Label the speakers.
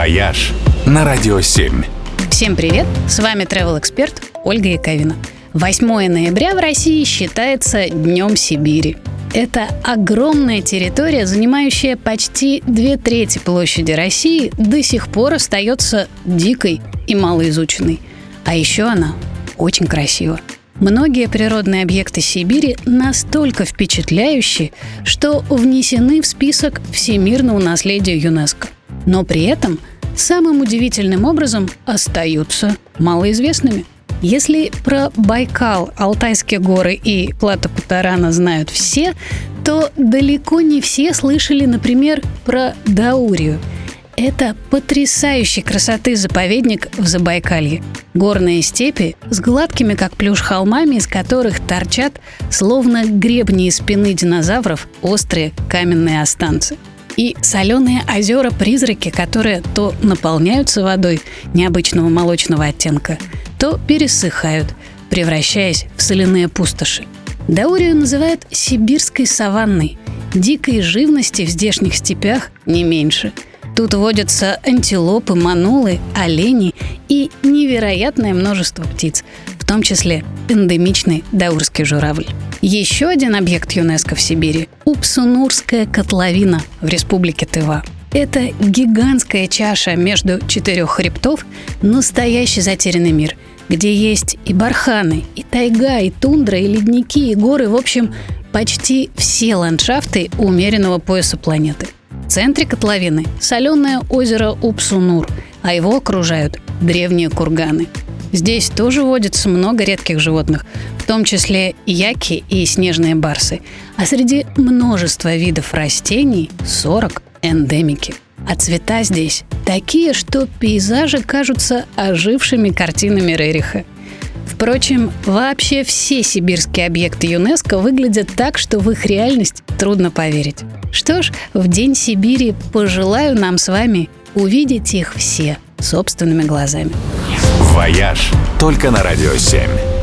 Speaker 1: «Вояж» на Радио 7.
Speaker 2: Всем привет! С вами travel эксперт Ольга Яковина. 8 ноября в России считается Днем Сибири. Это огромная территория, занимающая почти две трети площади России, до сих пор остается дикой и малоизученной. А еще она очень красива. Многие природные объекты Сибири настолько впечатляющие, что внесены в список всемирного наследия юнеско. Но при этом самым удивительным образом остаются малоизвестными. Если про Байкал, Алтайские горы и Плато Путарана знают все, то далеко не все слышали, например, про Даурию – это потрясающей красоты заповедник в Забайкалье. Горные степи с гладкими, как плюш, холмами, из которых торчат, словно гребни из спины динозавров, острые каменные останцы. И соленые озера-призраки, которые то наполняются водой необычного молочного оттенка, то пересыхают, превращаясь в соляные пустоши. Даурию называют сибирской саванной. Дикой живности в здешних степях не меньше – Тут водятся антилопы, манулы, олени и невероятное множество птиц, в том числе эндемичный даурский журавль. Еще один объект ЮНЕСКО в Сибири – Упсунурская котловина в республике Тыва. Это гигантская чаша между четырех хребтов, настоящий затерянный мир, где есть и барханы, и тайга, и тундра, и ледники, и горы, в общем, почти все ландшафты умеренного пояса планеты – центре котловины соленое озеро Упсунур, а его окружают древние курганы. Здесь тоже водится много редких животных, в том числе яки и снежные барсы. А среди множества видов растений 40 эндемики. А цвета здесь такие, что пейзажи кажутся ожившими картинами Рериха. Впрочем, вообще все сибирские объекты ЮНЕСКО выглядят так, что в их реальность трудно поверить. Что ж, в День Сибири пожелаю нам с вами увидеть их все собственными глазами.
Speaker 1: «Вояж» только на «Радио 7».